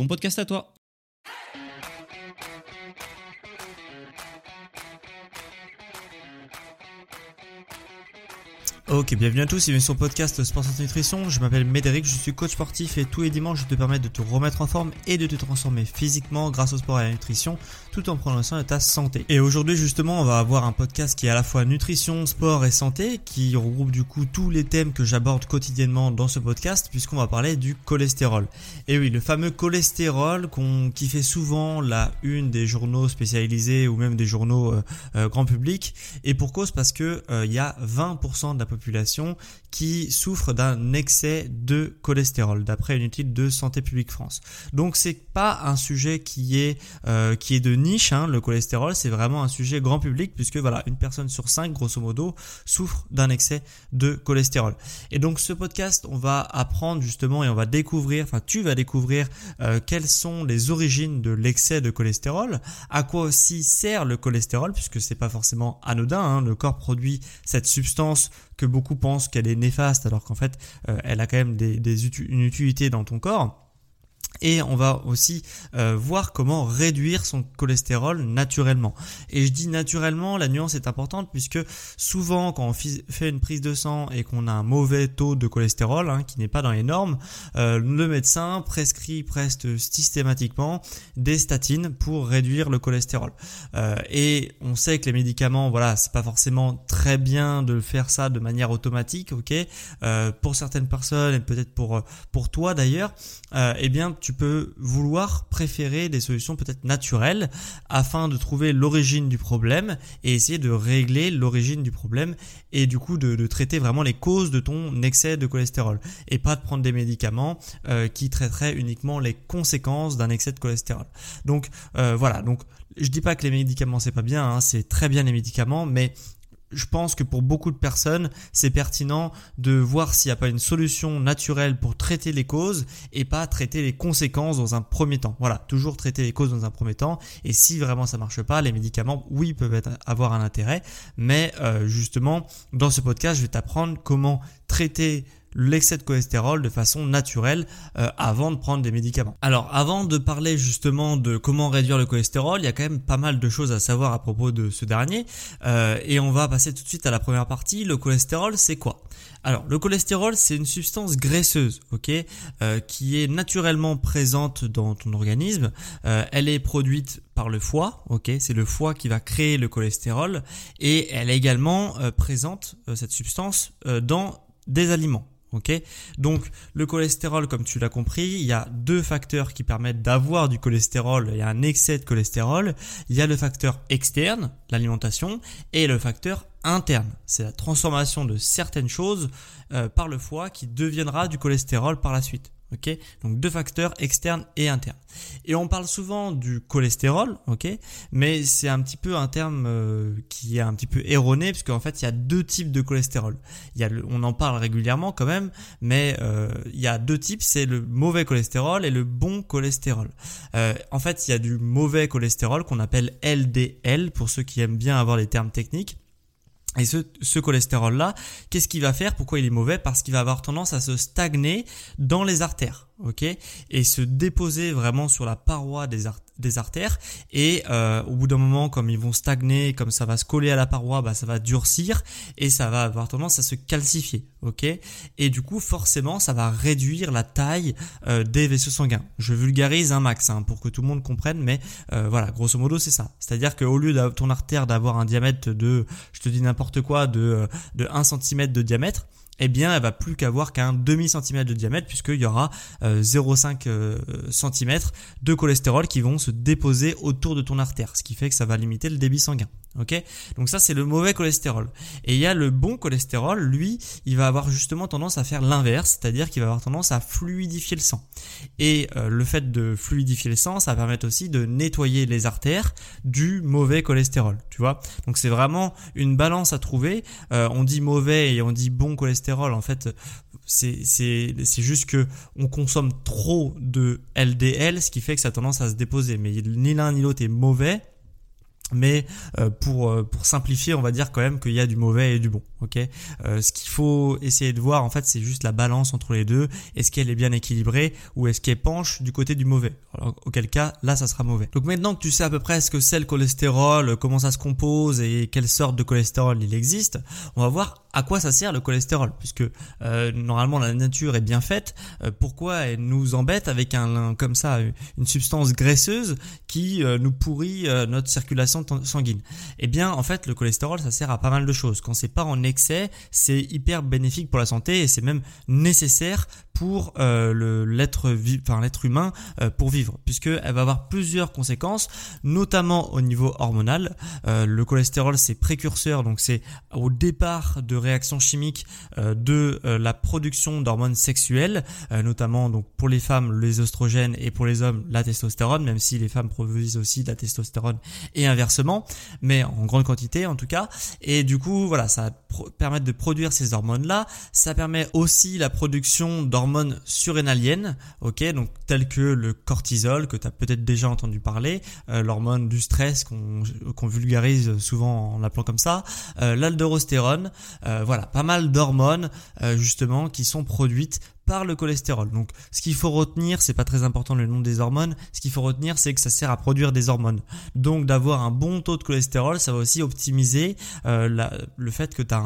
bon podcast à toi. Ok, bienvenue à tous et bienvenue sur le podcast Sport Santé Nutrition. Je m'appelle Médéric, je suis coach sportif et tous les dimanches je te permets de te remettre en forme et de te transformer physiquement grâce au sport et à la nutrition tout en prenant soin de ta santé. Et aujourd'hui justement on va avoir un podcast qui est à la fois nutrition, sport et santé qui regroupe du coup tous les thèmes que j'aborde quotidiennement dans ce podcast puisqu'on va parler du cholestérol. Et oui, le fameux cholestérol qu'on, qui fait souvent la une des journaux spécialisés ou même des journaux euh, euh, grand public et pour cause parce que euh, il y a 20% de la population qui souffre d'un excès de cholestérol, d'après une étude de Santé publique France. Donc c'est pas un sujet qui est qui est de niche, hein, le cholestérol, c'est vraiment un sujet grand public puisque voilà une personne sur cinq grosso modo souffre d'un excès de cholestérol. Et donc ce podcast, on va apprendre justement et on va découvrir, enfin tu vas découvrir euh, quelles sont les origines de l'excès de cholestérol, à quoi aussi sert le cholestérol puisque c'est pas forcément anodin, hein, le corps produit cette substance que beaucoup pensent qu'elle est néfaste alors qu'en fait euh, elle a quand même des, des une utilité dans ton corps. Et on va aussi euh, voir comment réduire son cholestérol naturellement. Et je dis naturellement, la nuance est importante puisque souvent quand on fait une prise de sang et qu'on a un mauvais taux de cholestérol hein, qui n'est pas dans les normes, euh, le médecin prescrit presque systématiquement des statines pour réduire le cholestérol. Euh, et on sait que les médicaments, voilà, c'est pas forcément très bien de faire ça de manière automatique, ok. pour certaines personnes et peut-être pour pour toi d'ailleurs, eh bien tu peux vouloir préférer des solutions peut-être naturelles afin de trouver l'origine du problème et essayer de régler l'origine du problème et du coup de, traiter vraiment les causes de ton excès de cholestérol et pas de prendre des médicaments euh, qui traiteraient uniquement les conséquences d'un excès de cholestérol. Donc euh, voilà, donc je dis pas que les médicaments c'est pas bien, hein, c'est très bien les médicaments, mais je pense que pour beaucoup de personnes, c'est pertinent de voir s'il n'y a pas une solution naturelle pour traiter les causes et pas traiter les conséquences dans un premier temps. Voilà, toujours traiter les causes dans un premier temps. Et si vraiment ça marche pas, les médicaments, oui, peuvent avoir un intérêt. Mais euh, justement, dans ce podcast, je vais t'apprendre comment traiter l'excès de cholestérol de façon naturelle euh, avant de prendre des médicaments. Alors avant de parler justement de comment réduire le cholestérol, il y a quand même pas mal de choses à savoir à propos de ce dernier euh, et on va passer tout de suite à la première partie. Le cholestérol c'est quoi? Alors, le cholestérol, c'est une substance graisseuse, ok, euh, qui est naturellement présente dans ton organisme. elle est produite par le foie, ok, c'est le foie qui va créer le cholestérol, et elle est également présente cette substance dans des aliments. Ok, donc le cholestérol, comme tu l'as compris, il y a deux facteurs qui permettent d'avoir du cholestérol. A un excès de cholestérol. Il y a le facteur externe, l'alimentation, et le facteur interne. C'est la transformation de certaines choses euh, par le foie qui deviendra du cholestérol par la suite. Ok, donc deux facteurs externes et internes. Et on parle souvent du cholestérol, ok, mais c'est un petit peu un terme euh, qui est un petit peu erroné parce qu'en fait il y a deux types de cholestérol. Il y a on en parle régulièrement quand même, mais euh, il y a deux types, c'est le mauvais cholestérol et le bon cholestérol. Euh, en fait il y a du mauvais cholestérol qu'on appelle LDL pour ceux qui aiment bien avoir les termes techniques. Et ce, ce cholestérol-là, qu'est-ce qu'il va faire? Pourquoi il est mauvais? Parce qu'il va avoir tendance à se stagner dans les artères. Ok, et se déposer vraiment sur la paroi des, artères. Et euh, au bout d'un moment, comme ils vont stagner, comme ça va se coller à la paroi, bah, ça va durcir et ça va avoir tendance à se calcifier, ok. Et du coup, forcément, ça va réduire la taille euh, des vaisseaux sanguins. Je vulgarise un max hein, pour que tout le monde comprenne, mais euh, voilà, grosso modo, c'est ça. C'est-à-dire qu'au lieu de ton artère d'avoir un diamètre de, je te dis n'importe quoi, de de 1 cm de diamètre eh bien elle va plus qu'avoir qu'un demi centimètre de diamètre puisqu'il y aura 0,5 euh, cm de cholestérol qui vont se déposer autour de ton artère, ce qui fait que ça va limiter le débit sanguin. Ok, donc ça c'est le mauvais cholestérol. Et il y a le bon cholestérol, lui, il va avoir justement tendance à faire l'inverse, c'est-à-dire qu'il va avoir tendance à fluidifier le sang. Et euh, le fait de fluidifier le sang, ça va permettre aussi de nettoyer les artères du mauvais cholestérol. Tu vois, donc c'est vraiment une balance à trouver. Euh, on dit mauvais et on dit bon cholestérol. En fait, c'est c'est c'est juste que on consomme trop de LDL, ce qui fait que ça a tendance à se déposer. Mais ni l'un ni l'autre est mauvais mais euh, pour euh, pour simplifier, on va dire quand même qu'il y a du mauvais et du bon. Ok? Euh, ce qu'il faut essayer de voir, en fait, c'est juste la balance entre les deux. Est-ce qu'elle est bien équilibrée ou est-ce qu'elle penche du côté du mauvais? Alors, Auquel cas, là, ça sera mauvais. Donc maintenant que tu sais à peu près ce que c'est le cholestérol, comment ça se compose et quelle sorte de cholestérol il existe, on va voir à quoi ça sert le cholestérol, puisque normalement la nature est bien faite. pourquoi elle nous embête avec un comme ça une substance graisseuse qui nous pourrit notre circulation sanguine Eh bien, en fait, le cholestérol, ça sert à pas mal de choses. Quand c'est pas en excès, c'est hyper bénéfique pour la santé et c'est même nécessaire pour euh, l'être humain euh, pour vivre puisque elle va avoir plusieurs conséquences notamment au niveau hormonal. Euh, le cholestérol c'est précurseur donc c'est au départ de réactions chimiques de la production d'hormones sexuelles notamment donc pour les femmes les oestrogènes et pour les hommes la testostérone même si les femmes produisent aussi de la testostérone et inversement. Mais en grande quantité en tout cas. Et du coup voilà ça permet de produire ces hormones là ça permet aussi la production d'hormones hormones surrénaliennes, ok, donc telles que le cortisol que tu as peut-être déjà entendu parler, euh, l'hormone du stress qu'on vulgarise souvent en l'appelant comme ça, euh, euh, voilà, pas mal d'hormones justement qui sont produites par le cholestérol. Donc ce qu'il faut retenir, c'est pas très important le nom des hormones, ce qu'il faut retenir c'est que ça sert à produire des hormones. Donc d'avoir un bon taux de cholestérol, ça va aussi optimiser euh, le fait que tu as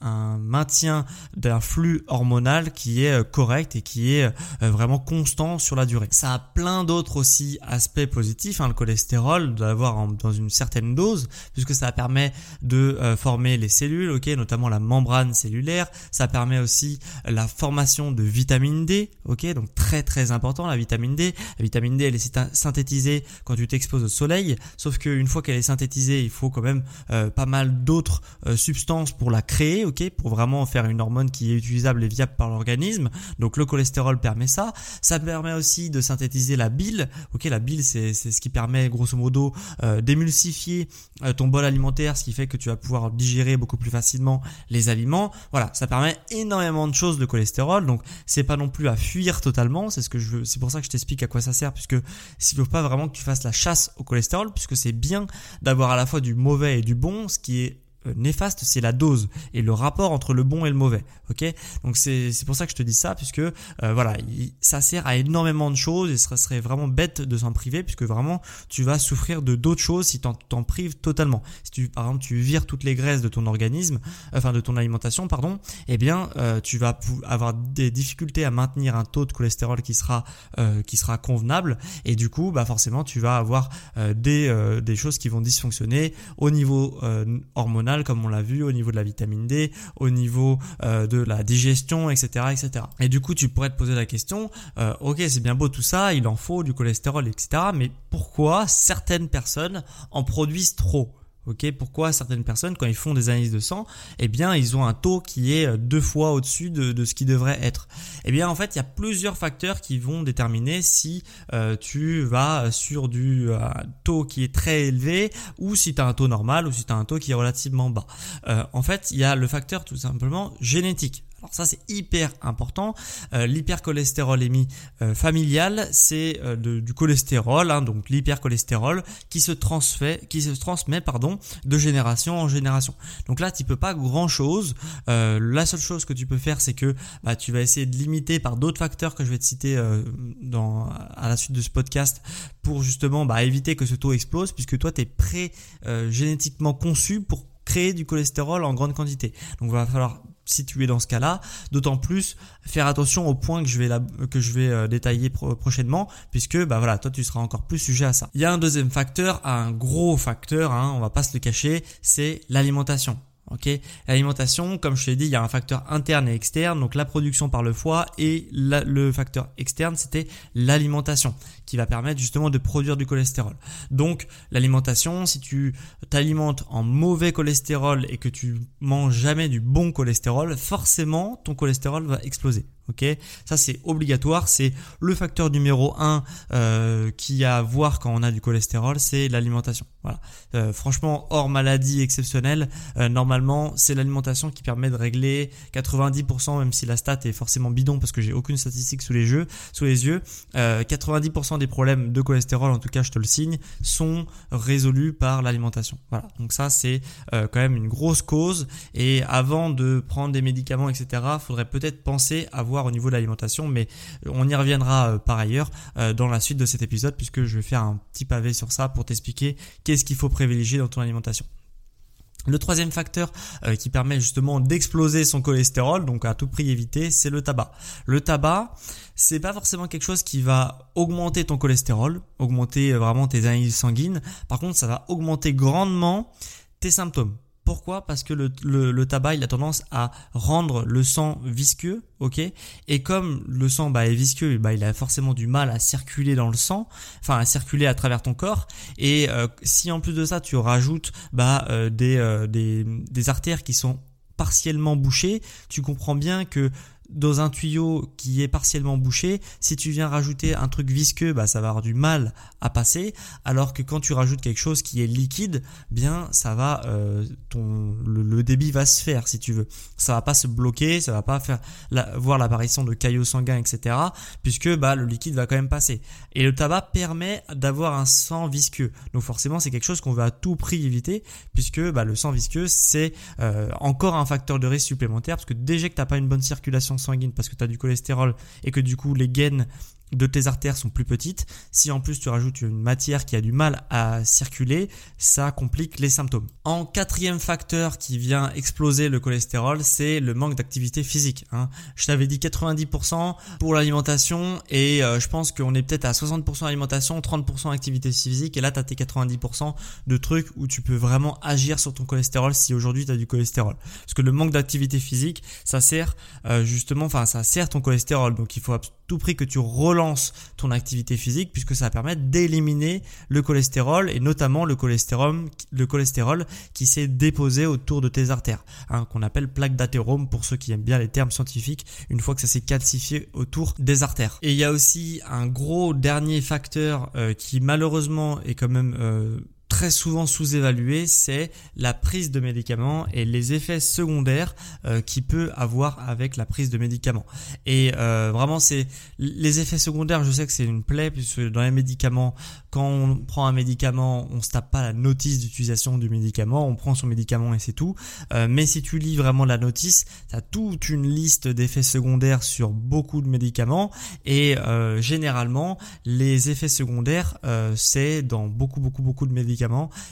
un, maintien d'un flux hormonal qui est euh, correct et qui est euh, vraiment constant sur la durée. Ça a plein d'autres aussi aspects positifs, hein, le cholestérol, d'avoir dans une certaine dose, puisque ça permet de former les cellules, ok, notamment la membrane cellulaire, ça permet aussi la formation de vitamine D, ok, donc très très important la vitamine D. La vitamine D elle est synthétisée quand tu t'exposes au soleil, sauf qu'une fois qu'elle est synthétisée, il faut quand même euh, pas mal d'autres euh, substances pour la créer, ok, pour vraiment faire une hormone qui est utilisable et viable par l'organisme. Donc le cholestérol permet ça. Ça permet aussi de synthétiser la bile, ok, la bile c'est ce qui permet grosso modo euh, d'émulsifier ton bol alimentaire, ce qui fait que tu vas pouvoir digérer beaucoup plus facilement les aliments. Voilà, ça permet énormément de choses le cholestérol. Donc c'est pas non plus à fuir totalement. C'est ce que je. C'est pour ça que je t'explique à quoi ça sert, puisque s'il faut pas vraiment que tu fasses la chasse au cholestérol, puisque c'est bien d'avoir à la fois du mauvais et du bon, ce qui est néfaste, c'est la dose et le rapport entre le bon et le mauvais. Ok, donc c'est pour ça que je te dis ça, puisque euh, voilà, ça sert à énormément de choses et ce serait vraiment bête de s'en priver, puisque vraiment tu vas souffrir de d'autres choses si t'en t'en prives totalement. Si tu par exemple tu vires toutes les graisses de ton organisme, enfin de ton alimentation, pardon, eh bien euh, tu vas avoir des difficultés à maintenir un taux de cholestérol qui sera qui sera convenable et du coup bah forcément tu vas avoir des des choses qui vont dysfonctionner au niveau hormonal comme on l'a vu, au niveau de la vitamine D, au niveau euh, de la digestion, etc., etc. Et du coup, tu pourrais te poser la question, euh, ok, c'est bien beau tout ça, il en faut du cholestérol, etc., mais pourquoi certaines personnes en produisent trop? Ok, pourquoi certaines personnes, quand ils font des analyses de sang, eh bien, ils ont un taux qui est euh, deux fois au-dessus de, ce qui devrait être. Eh bien, en fait, il y a plusieurs facteurs qui vont déterminer si euh, tu vas sur du euh, taux qui est très élevé ou si tu as un taux normal ou si tu as un taux qui est relativement bas. en fait, il y a le facteur tout simplement génétique. Alors ça c'est hyper important. Euh, l'hypercholestérolémie euh, familiale, c'est euh, du cholestérol, hein, donc l'hypercholestérol qui se transmet, qui se transmet pardon, de génération en génération. Donc là tu peux pas grand chose. la seule chose que tu peux faire, c'est que bah, tu vas essayer de limiter par d'autres facteurs que je vais te citer dans, à la suite de ce podcast pour justement bah, éviter que ce taux explose, puisque toi tu es pré génétiquement conçu pour créer du cholestérol en grande quantité. Donc il va falloir si dans ce cas-là, d'autant plus faire attention aux points que je vais, que je vais euh, détailler prochainement, puisque bah voilà, toi tu seras encore plus sujet à ça. Il y a un deuxième facteur, un gros facteur, hein, on va pas se le cacher, c'est l'alimentation. Ok, l'alimentation, comme je te l'ai dit, il y a un facteur interne et externe, donc la production par le foie et le facteur externe, c'était l'alimentation qui va permettre justement de produire du cholestérol. Donc l'alimentation, si tu t'alimentes en mauvais cholestérol et que tu manges jamais du bon cholestérol, forcément ton cholestérol va exploser. Ok, ça c'est obligatoire, c'est le facteur numéro 1 euh, qui a à voir quand on a du cholestérol, c'est l'alimentation. Voilà. Euh, franchement, hors maladie exceptionnelle, euh, normalement c'est l'alimentation qui permet de régler 90%, même si la stat est forcément bidon parce que j'ai aucune statistique sous les yeux, sous les yeux, 90% des problèmes de cholestérol, en tout cas je te le signe, sont résolus par l'alimentation. Voilà. Donc ça c'est quand même une grosse cause. Et avant de prendre des médicaments, etc., faudrait peut-être penser à voir au niveau de l'alimentation, mais on y reviendra euh, par ailleurs euh, dans la suite de cet épisode puisque je vais faire un petit pavé sur ça pour t'expliquer qu'est-ce qu'il faut privilégier dans ton alimentation. Le troisième facteur euh, qui permet justement d'exploser son cholestérol, donc à tout prix éviter, c'est le tabac. Le tabac, c'est pas forcément quelque chose qui va augmenter ton cholestérol, augmenter vraiment tes analyses sanguines. Par contre, ça va augmenter grandement tes symptômes. Pourquoi? Parce que le, tabac, il a tendance à rendre le sang visqueux, ok? Et comme le sang bah, est visqueux, bah, il a forcément du mal à circuler dans le sang, enfin à circuler à travers ton corps. Et euh, si en plus de ça, tu rajoutes bah, euh, euh, des artères qui sont partiellement bouchées, tu comprends bien que dans un tuyau qui est partiellement bouché, si tu viens rajouter un truc visqueux, bah ça va avoir du mal à passer, alors que quand tu rajoutes quelque chose qui est liquide, bien ça va, euh, ton le, débit va se faire si tu veux. Ça va pas se bloquer, ça va pas faire voir l'apparition de caillots sanguins, etc. Puisque bah le liquide va quand même passer. Et le tabac permet d'avoir un sang visqueux. Donc forcément c'est quelque chose qu'on veut à tout prix éviter, puisque bah, le sang visqueux c'est euh, encore un facteur de risque supplémentaire, parce que déjà que t'as pas une bonne circulation sanguine parce que tu as du cholestérol et que du coup les gaines de tes artères sont plus petites, si en plus tu rajoutes une matière qui a du mal à circuler, ça complique les symptômes. En quatrième facteur qui vient exploser le cholestérol, c'est le manque d'activité physique. Hein. Je t'avais dit 90% pour l'alimentation et euh, je pense qu'on est peut-être à 60% alimentation, 30% activité physique et là tu as tes 90% de trucs où tu peux vraiment agir sur ton cholestérol si aujourd'hui tu as du cholestérol. Parce que le manque d'activité physique, ça sert euh, justement, enfin ça sert ton cholestérol. Donc il faut à tout prix que tu relances ton activité physique puisque ça va permettre d'éliminer le cholestérol et notamment le cholestérol, le cholestérol qui s'est déposé autour de tes artères, hein, qu'on appelle plaque d'athérome pour ceux qui aiment bien les termes scientifiques, une fois que ça s'est calcifié autour des artères. Et il y a aussi un gros dernier facteur euh, qui malheureusement est quand même euh, très souvent sous-évalué, c'est la prise de médicaments et les effets secondaires euh, qui peut avoir avec la prise de médicaments. Et euh, vraiment, c'est les effets secondaires. Je sais que c'est une plaie puisque dans les médicaments, quand on prend un médicament, on se tape pas la notice d'utilisation du médicament, on prend son médicament et c'est tout. Euh, mais si tu lis vraiment la notice, tu as toute une liste d'effets secondaires sur beaucoup de médicaments et généralement les effets secondaires, c'est dans beaucoup beaucoup beaucoup de médicaments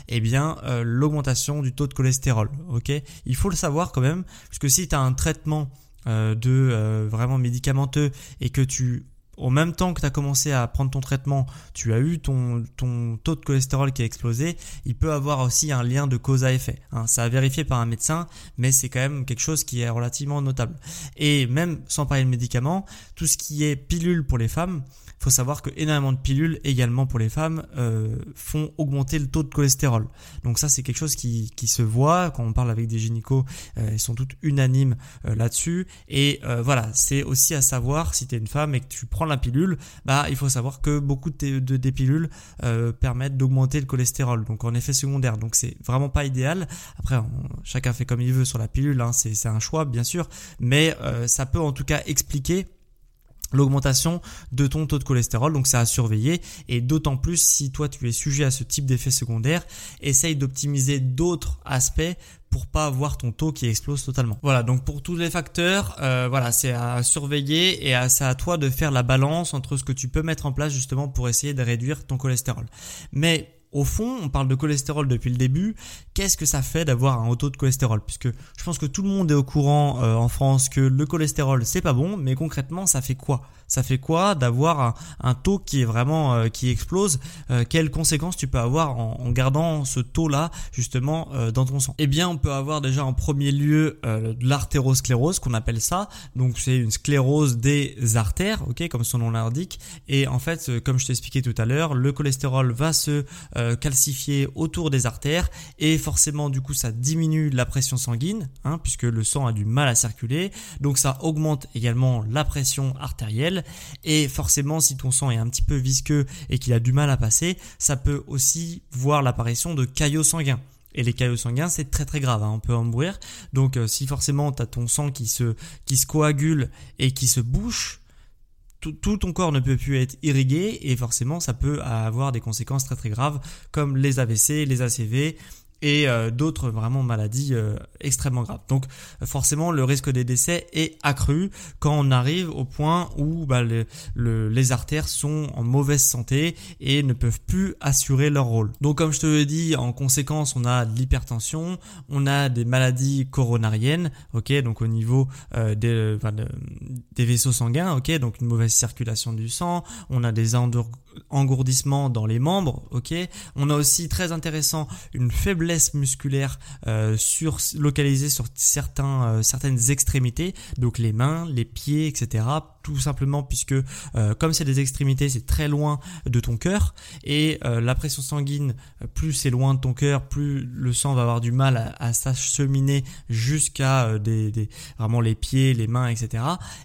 eh bien euh, l'augmentation du taux de cholestérol. Ok, il faut le savoir quand même, parce que si tu as un traitement euh, de euh, vraiment médicamenteux et que tu au même temps que tu as commencé à prendre ton traitement, tu as eu ton, ton taux de cholestérol qui a explosé, il peut avoir aussi un lien de cause à effet. Hein. Ça a vérifié par un médecin, mais c'est quand même quelque chose qui est relativement notable. Et même sans parler de médicaments, tout ce qui est pilule pour les femmes, faut savoir que énormément de pilules également pour les femmes euh, font augmenter le taux de cholestérol. Donc ça c'est quelque chose qui, qui, se voit quand on parle avec des gynécos, euh, ils sont toutes unanimes euh, là-dessus. Et euh, voilà, c'est aussi à savoir si tu es une femme et que tu prends la pilule, bah il faut savoir que beaucoup de, des pilules euh, permettent d'augmenter le cholestérol, donc en effet secondaire. Donc c'est vraiment pas idéal. Après, chacun fait comme il veut sur la pilule, hein, c'est un choix bien sûr, mais euh, ça peut en tout cas expliquer l'augmentation de ton taux de cholestérol, donc c'est à surveiller, et d'autant plus si toi tu es sujet à ce type d'effet secondaire, essaye d'optimiser d'autres aspects pour pas avoir ton taux qui explose totalement. Voilà, donc pour tous les facteurs, euh, voilà, c'est à surveiller et c'est à toi de faire la balance entre ce que tu peux mettre en place justement pour essayer de réduire ton cholestérol. Mais au fond, on parle de cholestérol depuis le début. Qu'est-ce que ça fait d'avoir un haut taux de cholestérol? Puisque je pense que tout le monde est au courant euh, en France que le cholestérol c'est pas bon, mais concrètement ça fait quoi? Ça fait quoi d'avoir un, taux qui est vraiment euh, qui explose euh, Quelles conséquences tu peux avoir en, gardant ce taux là justement dans ton sang? Eh bien, on peut avoir déjà en premier lieu l'artérosclérose qu'on appelle ça. Donc c'est une sclérose des artères, ok, comme son nom l'indique. Et en fait, comme je t'ai expliqué tout à l'heure, le cholestérol va se euh, calcifié autour des artères et forcément du coup ça diminue la pression sanguine hein, puisque le sang a du mal à circuler donc ça augmente également la pression artérielle et forcément si ton sang est un petit peu visqueux et qu'il a du mal à passer ça peut aussi voir l'apparition de caillots sanguins et les caillots sanguins, c'est très très grave, hein, on peut en mourir. Donc euh, si forcément tu as ton sang qui se, qui se coagule et qui se bouche, tout, ton corps ne peut plus être irrigué et forcément ça peut avoir des conséquences très très graves comme les AVC, les ACV et euh, d'autres vraiment maladies euh, extrêmement graves. Donc forcément le risque des décès est accru quand on arrive au point où bah, les artères sont en mauvaise santé et ne peuvent plus assurer leur rôle. Donc comme je te l'ai dit, en conséquence on a de l'hypertension, on a des maladies coronariennes, ok, donc au niveau euh, des, des vaisseaux sanguins, ok, donc une mauvaise circulation du sang, on a des engourdissements dans les membres, ok, on a aussi très intéressant une faiblesse musculaire euh, sur, localisée sur certains, euh, certaines extrémités, donc les mains, les pieds, etc. Tout simplement puisque euh, comme c'est des extrémités, c'est très loin de ton cœur et la pression sanguine, plus c'est loin de ton cœur, plus le sang va avoir du mal à, s'acheminer jusqu'à des, des, vraiment les pieds, les mains, etc.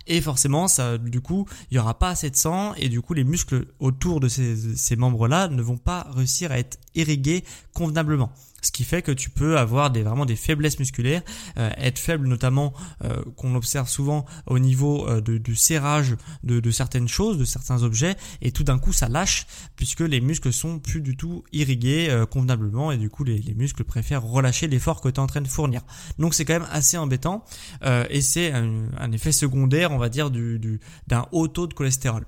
Et forcément, ça, du coup, il y aura pas assez de sang et du coup, les muscles autour de ces, membres-là ne vont pas réussir à être irrigués convenablement ce qui fait que tu peux avoir vraiment des faiblesses musculaires, euh, être faible notamment euh, qu'on observe souvent au niveau euh, du serrage de, certaines choses, de certains objets, et tout d'un coup ça lâche puisque les muscles sont plus du tout irrigués convenablement et du coup les, les muscles préfèrent relâcher l'effort que tu es en train de fournir. Donc c'est quand même assez embêtant et c'est un, effet secondaire on va dire du, du, d'un haut taux de cholestérol.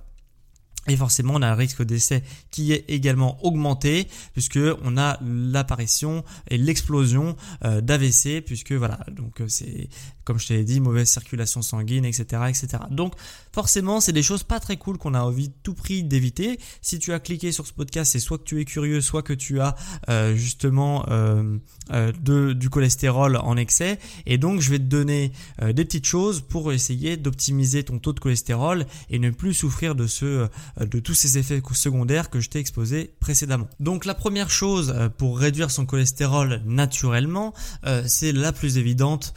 Et forcément, on a un risque d'essai qui est également augmenté puisque on a l'apparition et l'explosion euh, d'AVC puisque voilà, donc euh, c'est comme je t'ai dit, mauvaise circulation sanguine, etc., etc. Donc forcément, c'est des choses pas très cool qu'on a envie de tout prix d'éviter. Si tu as cliqué sur ce podcast, c'est soit que tu es curieux, soit que tu as euh, justement de, du cholestérol en excès. Et donc, je vais te donner des petites choses pour essayer d'optimiser ton taux de cholestérol et ne plus souffrir de ce euh, de tous ces effets secondaires que je t'ai exposés précédemment. Donc la première chose euh, pour réduire son cholestérol naturellement, euh, c'est la plus évidente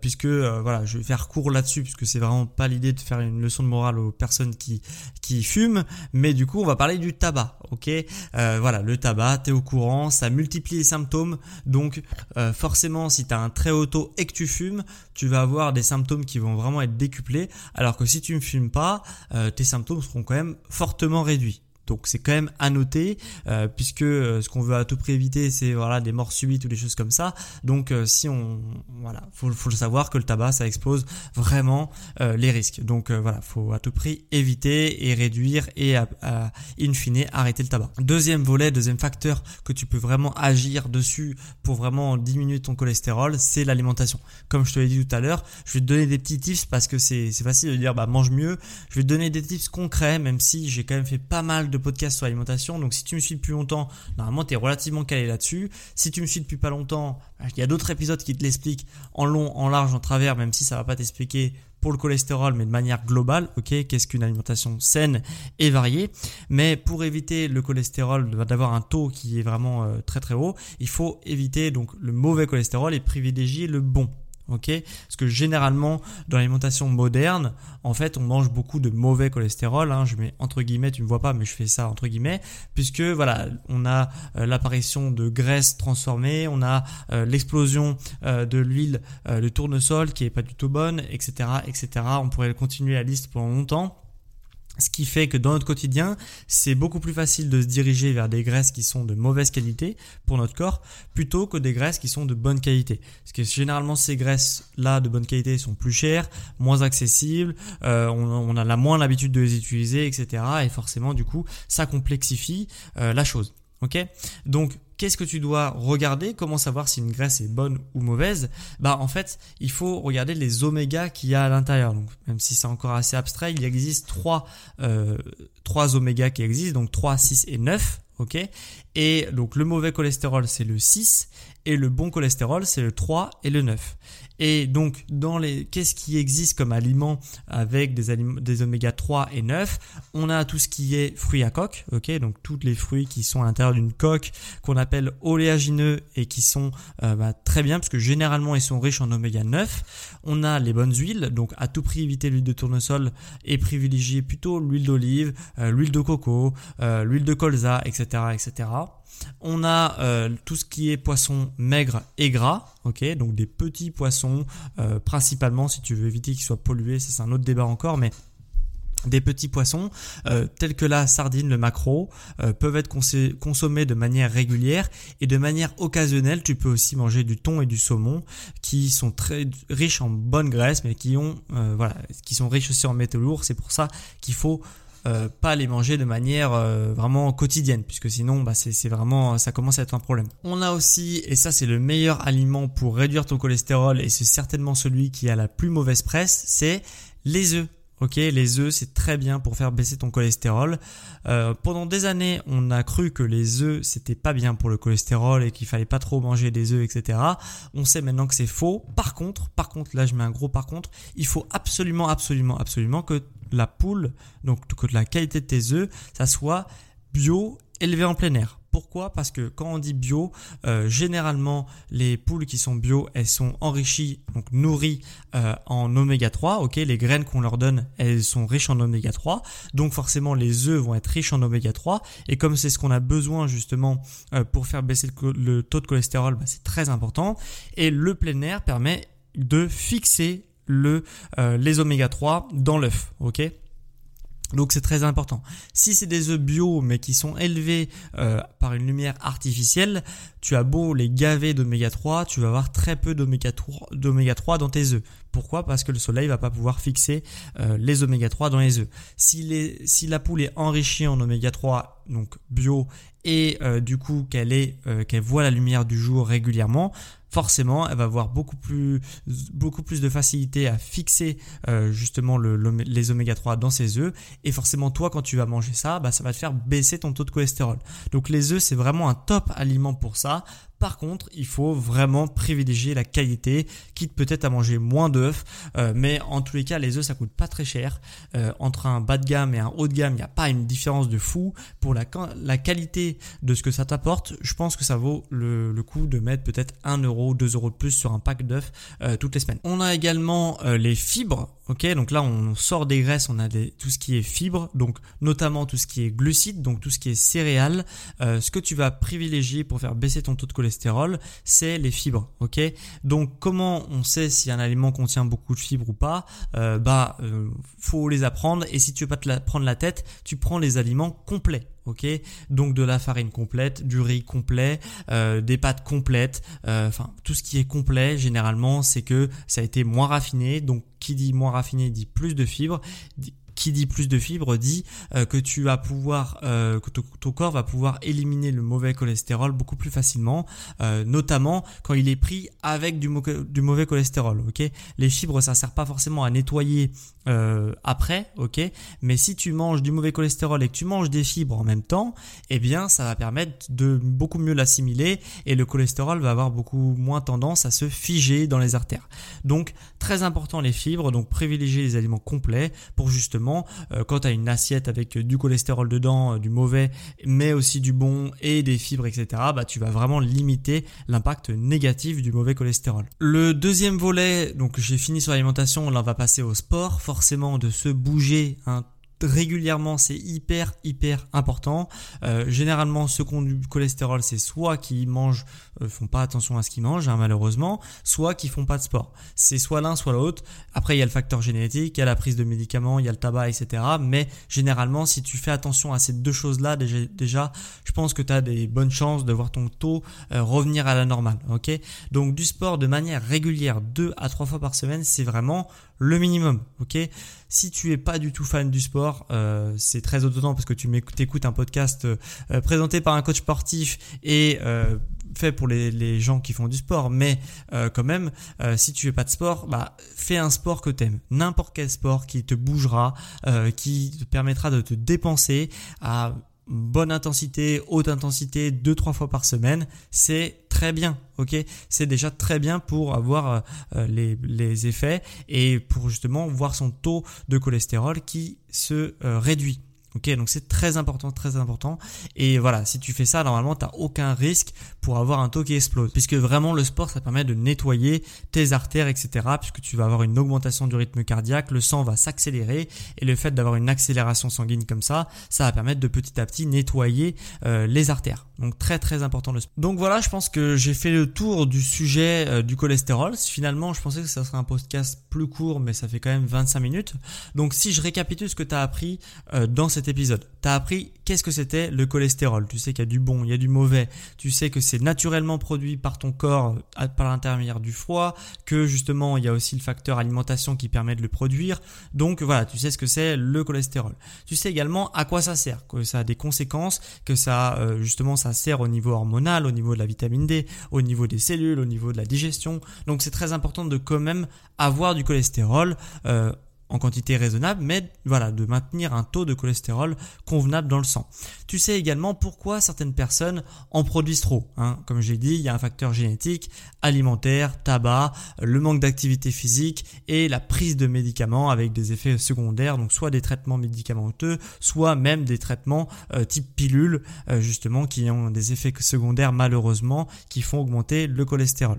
puisque voilà, je vais faire court là-dessus puisque c'est vraiment pas l'idée de faire une leçon de morale aux personnes qui qui fument, mais du coup on va parler du tabac, ok? Voilà, le tabac, t'es au courant, ça multiplie les symptômes, donc forcément si tu as un très haut taux et que tu fumes, tu vas avoir des symptômes qui vont vraiment être décuplés, alors que si tu ne fumes pas, tes symptômes seront quand même fortement réduit. Donc c'est quand même à noter euh, puisque euh, ce qu'on veut à tout prix éviter c'est voilà des morts subites ou des choses comme ça. Donc euh, si on voilà faut faut le savoir que le tabac ça expose vraiment les risques. Donc voilà faut à tout prix éviter et réduire et in fine arrêter le tabac. Deuxième volet, deuxième facteur que tu peux vraiment agir dessus pour vraiment diminuer ton cholestérol, c'est l'alimentation. Comme je te l'ai dit tout à l'heure, je vais te donner des petits tips parce que c'est c'est facile de dire bah mange mieux. Je vais te donner des tips concrets même si j'ai quand même fait pas mal de podcasts sur l'alimentation. Donc si tu me suis depuis longtemps, normalement tu es relativement calé là-dessus. Si tu me suis depuis pas longtemps, bah, il y a d'autres épisodes qui te l'expliquent en long, en large, en travers, même si ça va pas t'expliquer pour le cholestérol, mais de manière globale, ok, qu'est-ce qu'une alimentation saine et variée. Mais pour éviter le cholestérol, d'avoir un taux qui est vraiment euh, très très haut, il faut éviter donc le mauvais cholestérol et privilégier le bon. Ok? Parce que généralement, dans l'alimentation moderne, en fait, on mange beaucoup de mauvais cholestérol. Hein. je mets entre guillemets, tu ne vois pas, mais je fais ça entre guillemets, puisque voilà, on a euh, l'apparition de graisses transformées, on a euh, l'explosion euh, de l'huile de tournesol qui est pas du tout bonne, etc., etc. On pourrait continuer la liste pendant longtemps. Ce qui fait que dans notre quotidien, c'est beaucoup plus facile de se diriger vers des graisses qui sont de mauvaise qualité pour notre corps plutôt que des graisses qui sont de bonne qualité. Parce que généralement ces graisses-là de bonne qualité sont plus chères, moins accessibles, euh, on, a la moins l'habitude de les utiliser, etc. Et forcément du coup, ça complexifie euh, la chose. Donc qu'est-ce que tu dois regarder Comment savoir si une graisse est bonne ou mauvaise Bah en fait, il faut regarder les omégas qu'il y a à l'intérieur. Donc même si c'est encore assez abstrait, il existe trois euh, trois omégas qui existent, donc 3, 6 et 9 ok? Et donc le mauvais cholestérol c'est le 6 et le bon cholestérol c'est le 3 et le 9. Et donc dans les qu'est-ce qui existe comme aliment avec des des oméga 3 et 9 On a tout ce qui est fruits à coque, ok? Donc tous les fruits qui sont à l'intérieur d'une coque qu'on appelle oléagineux et qui sont euh, bah, très bien parce que généralement ils sont riches en oméga 9. On a les bonnes huiles, donc à tout prix éviter l'huile de tournesol et privilégier plutôt l'huile d'olive, euh, l'huile de coco, euh, l'huile de colza, etc etc., On a euh, tout ce qui est poisson maigre et gras, ok, donc des petits poissons, euh, principalement si tu veux éviter qu'ils soient pollués, ça c'est un autre débat encore, mais des petits poissons euh, tels que la sardine, le maquereau peuvent être consommés de manière régulière et de manière occasionnelle. Tu peux aussi manger du thon et du saumon qui sont très riches en bonne graisse mais qui qui sont riches aussi en métaux lourds. C'est pour ça qu'il faut euh, pas les manger de manière euh, vraiment quotidienne puisque sinon bah, c'est vraiment ça commence à être un problème. On a aussi et ça c'est le meilleur aliment pour réduire ton cholestérol et c'est certainement celui qui a la plus mauvaise presse, c'est les œufs. Ok, les œufs c'est très bien pour faire baisser ton cholestérol. Euh, pendant des années, on a cru que les œufs c'était pas bien pour le cholestérol et qu'il fallait pas trop manger des œufs, etc. On sait maintenant que c'est faux. Par contre, par contre, là je mets un gros par contre, il faut absolument, absolument, absolument que la poule, donc que la qualité de tes œufs, ça soit bio élevé en plein air. Pourquoi? Parce que quand on dit bio, euh, généralement les poules qui sont bio, elles sont enrichies, donc nourries euh, en oméga 3. Ok, les graines qu'on leur donne, elles sont riches en oméga 3. Donc forcément les œufs vont être riches en oméga 3. Et comme c'est ce qu'on a besoin justement euh, pour faire baisser le, taux de cholestérol, bah, c'est très important. Et le plein air permet de fixer euh, les oméga 3 dans l'œuf, ok? Donc c'est très important. Si c'est des œufs bio mais qui sont élevés euh, par une lumière artificielle, tu as beau les gaver d'oméga 3, tu vas avoir très peu d'oméga 3, 3 dans tes œufs. Pourquoi? Parce que le soleil va pas pouvoir fixer euh, les oméga 3 dans les œufs. Si, la poule est enrichie en oméga 3, donc bio, et du coup qu'elle voit la lumière du jour régulièrement, forcément, elle va avoir beaucoup plus, beaucoup plus de facilité à fixer euh, justement le, les oméga 3 dans ses œufs. Et forcément, toi, quand tu vas manger ça, bah, ça va te faire baisser ton taux de cholestérol. Donc les œufs, c'est vraiment un top aliment pour ça. Par contre, il faut vraiment privilégier la qualité, quitte peut-être à manger moins d'œufs, euh, mais en tous les cas, les œufs ça coûte pas très cher. Euh, entre un bas de gamme et un haut de gamme, il n'y a pas une différence de fou. Pour la, qualité de ce que ça t'apporte, je pense que ça vaut le, le coup de mettre peut-être 1 euro, 2 euros de plus sur un pack d'œufs euh, toutes les semaines. On a également les fibres. Ok, donc là on sort des graisses, on a tout ce qui est fibres, donc notamment tout ce qui est glucides, donc tout ce qui est céréales. ce que tu vas privilégier pour faire baisser ton taux de cholestérol c'est les fibres. Ok, donc comment on sait si un aliment contient beaucoup de fibres ou pas? Euh, Bah, euh, faut les apprendre. Et si tu veux pas te prendre la tête, tu prends les aliments complets. Ok, donc de la farine complète, du riz complet, euh, des pâtes complètes, enfin tout ce qui est complet généralement c'est que ça a été moins raffiné. Donc qui dit moins raffiné dit plus de fibres qui dit plus de fibres dit euh, que tu vas pouvoir euh, que ton, corps va pouvoir éliminer le mauvais cholestérol beaucoup plus facilement euh, notamment quand il est pris avec du, mauvais cholestérol ok? Les fibres ça sert pas forcément à nettoyer après ok? Mais si tu manges du mauvais cholestérol et que tu manges des fibres en même temps eh bien ça va permettre de beaucoup mieux l'assimiler et le cholestérol va avoir beaucoup moins tendance à se figer dans les artères. Donc très important les fibres. Donc privilégier les aliments complets pour justement quand tu as une assiette avec du cholestérol dedans, du mauvais, mais aussi du bon et des fibres, etc., bah, tu vas vraiment limiter l'impact négatif du mauvais cholestérol. Le deuxième volet, donc j'ai fini sur l'alimentation, là on va passer au sport, forcément de se bouger un régulièrement, c'est hyper hyper important. Euh, généralement, ceux qui ont du cholestérol, c'est soit qui mangent, euh, font pas attention à ce qu'ils mangent, hein, malheureusement, soit qui font pas de sport. C'est soit l'un, soit l'autre. Après, il y a le facteur génétique, il y a la prise de médicaments, il y a le tabac, etc. Mais généralement, si tu fais attention à ces deux choses-là, déjà, déjà, je pense que tu as des bonnes chances de voir ton taux euh, revenir à la normale. Ok? Donc du sport de manière régulière, deux à trois fois par semaine, c'est vraiment le minimum. Ok? Si tu es pas du tout fan du sport, euh, c'est très autonome parce que tu écoutes un podcast euh, présenté par un coach sportif et euh, fait pour les, gens qui font du sport, mais quand même, si tu fais pas de sport, bah fais un sport que t'aimes, n'importe quel sport qui te bougera, qui te permettra de te dépenser à bonne intensité, haute intensité, deux trois fois par semaine, c'est très bien, ok? C'est déjà très bien pour avoir euh, les, les, effets et pour justement voir son taux de cholestérol qui se euh, réduit. Ok, donc c'est très important, très important. Et voilà, si tu fais ça, normalement, tu n'as aucun risque pour avoir un taux qui explose. Puisque vraiment, le sport, ça permet de nettoyer tes artères, etc. Puisque tu vas avoir une augmentation du rythme cardiaque, le sang va s'accélérer. Et le fait d'avoir une accélération sanguine comme ça, ça va permettre de petit à petit nettoyer euh, les artères. Donc très très important le sport. Donc voilà, je pense que j'ai fait le tour du sujet euh, du cholestérol. Finalement, je pensais que ça serait un podcast plus court, mais ça fait quand même 25 minutes. Donc si je récapitule ce que tu as appris euh, dans cet épisode, tu as appris qu'est-ce que c'était le cholestérol. Tu sais qu'il y a du bon, il y a du mauvais. Tu sais que c'est naturellement produit par ton corps euh, par l'intermédiaire du foie, que justement il y a aussi le facteur alimentation qui permet de le produire. Donc voilà, tu sais ce que c'est le cholestérol. Tu sais également à quoi ça sert, que ça a des conséquences, que ça justement ça sert au niveau hormonal, au niveau de la vitamine D, au niveau des cellules, au niveau de la digestion. Donc c'est très important de quand même avoir du cholestérol. Euh, en quantité raisonnable, mais voilà, de maintenir un taux de cholestérol convenable dans le sang. Tu sais également pourquoi certaines personnes en produisent trop. Hein. Comme j'ai dit, il y a un facteur génétique, alimentaire, tabac, le manque d'activité physique et la prise de médicaments avec des effets secondaires, donc soit des traitements médicamenteux, soit même des traitements euh, type pilule, euh, justement, qui ont des effets secondaires malheureusement qui font augmenter le cholestérol.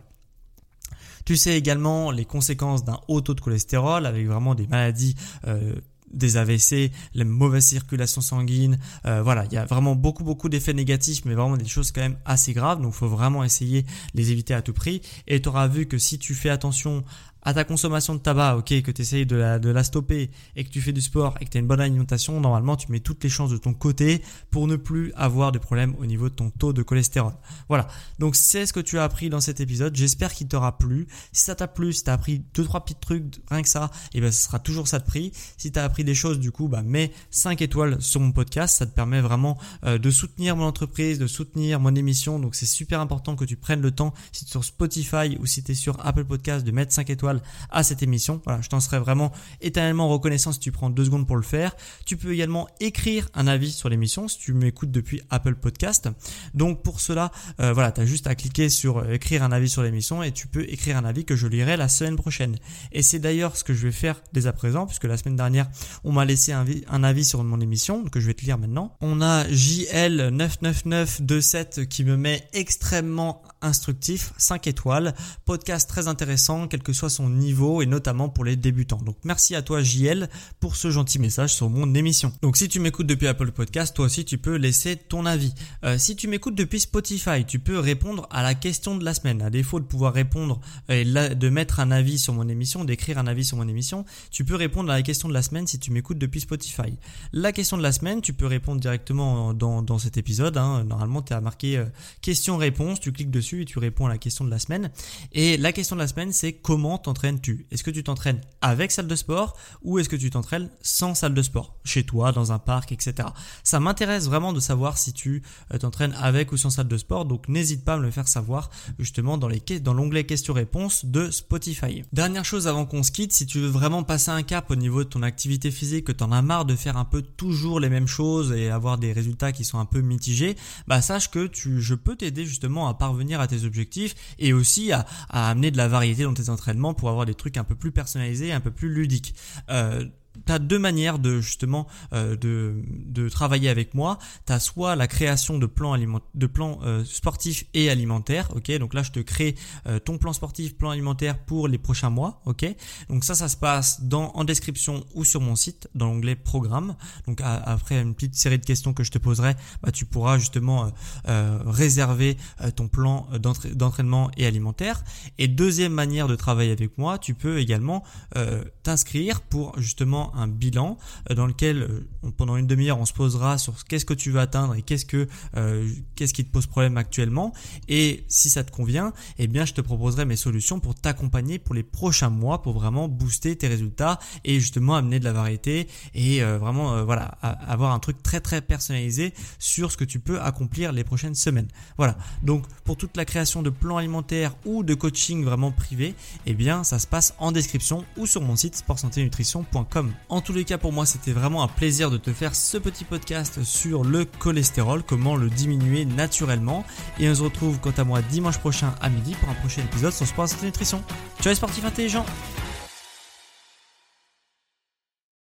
Tu sais également les conséquences d'un haut taux de cholestérol avec vraiment des maladies euh, des AVC, la mauvaise circulation sanguine, euh, voilà, il y a vraiment beaucoup beaucoup d'effets négatifs, mais vraiment des choses quand même assez graves, donc il faut vraiment essayer de les éviter à tout prix. Et tu auras vu que si tu fais attention à ta consommation de tabac, ok, que tu essayes de la, stopper et que tu fais du sport et que tu as une bonne alimentation, normalement tu mets toutes les chances de ton côté pour ne plus avoir de problème au niveau de ton taux de cholestérol. Voilà, donc c'est ce que tu as appris dans cet épisode, j'espère qu'il t'aura plu. Si ça t'a plu, si tu as appris deux trois petits trucs, rien que ça, et eh ben ce sera toujours ça de prix. Si tu as appris des choses, du coup, bah mets 5 étoiles sur mon podcast, ça te permet vraiment euh, de soutenir mon entreprise, de soutenir mon émission, donc c'est super important que tu prennes le temps, si tu es sur Spotify ou si tu es sur Apple Podcast, de mettre 5 étoiles à cette émission. Voilà, je t'en serais vraiment éternellement reconnaissant si tu prends deux secondes pour le faire. Tu peux également écrire un avis sur l'émission si tu m'écoutes depuis Apple Podcast. Donc pour cela, euh, voilà, tu as juste à cliquer sur euh, écrire un avis sur l'émission et tu peux écrire un avis que je lirai la semaine prochaine. Et c'est d'ailleurs ce que je vais faire dès à présent puisque la semaine dernière, on m'a laissé un, un, avis sur mon émission que je vais te lire maintenant. On a JL99927 qui me met extrêmement instructif, 5 étoiles, podcast très intéressant quel que soit son niveau et notamment pour les débutants. Donc merci à toi JL pour ce gentil message sur mon émission. Donc si tu m'écoutes depuis Apple Podcast, toi aussi tu peux laisser ton avis. Euh, si tu m'écoutes depuis Spotify, tu peux répondre à la question de la semaine. À défaut de pouvoir répondre et de mettre un avis sur mon émission, d'écrire un avis sur mon émission, tu peux répondre à la question de la semaine si tu m'écoutes depuis Spotify. La question de la semaine, tu peux répondre directement dans, dans cet épisode. Hein. Normalement, tu as marqué euh, question-réponse, tu cliques dessus et tu réponds à la question de la semaine. Et la question de la semaine, c'est comment t'entraîner tu Est-ce que tu t'entraînes avec salle de sport ou est-ce que tu t'entraînes sans salle de sport? Chez toi, dans un parc, etc. Ça m'intéresse vraiment de savoir si tu euh, t'entraînes avec ou sans salle de sport, donc n'hésite pas à me le faire savoir justement dans l'onglet questions-réponses de Spotify. Dernière chose avant qu'on se quitte, si tu veux vraiment passer un cap au niveau de ton activité physique, que tu en as marre de faire un peu toujours les mêmes choses et avoir des résultats qui sont un peu mitigés, bah sache que tu, je peux t'aider justement à parvenir à tes objectifs et aussi à, à amener de la variété dans tes entraînements pour avoir des trucs un peu plus personnalisés, un peu plus ludiques. Euh, tu as deux manières de justement euh, de, de travailler avec moi. Tu as soit la création de plans de plans euh, sportifs et alimentaires, OK? Donc là je te crée euh, ton plan sportif, plan alimentaire pour les prochains mois, OK? Donc ça ça se passe dans en description ou sur mon site dans l'onglet programme. Donc après une petite série de questions que je te poserai, bah, tu pourras justement réserver ton plan d'entraînement et alimentaire. Et deuxième manière de travailler avec moi, tu peux également t'inscrire pour justement un bilan euh, dans lequel euh, pendant une demi-heure on se posera sur qu'est-ce que tu veux atteindre et qu'est-ce que euh, qu'est-ce qui te pose problème actuellement. Et si ça te convient eh bien je te proposerai mes solutions pour t'accompagner pour les prochains mois pour vraiment booster tes résultats et justement amener de la variété et vraiment voilà avoir un truc très très personnalisé sur ce que tu peux accomplir les prochaines semaines. Voilà. Donc pour toute la création de plans alimentaires ou de coaching vraiment privé eh bien ça se passe en description ou sur mon site sportsanténutrition.com en tous les cas, pour moi, c'était vraiment un plaisir de te faire ce petit podcast sur le cholestérol, comment le diminuer naturellement. Et on se retrouve quant à moi dimanche prochain à midi pour un prochain épisode sur Sport et Nutrition. Ciao les sportifs intelligents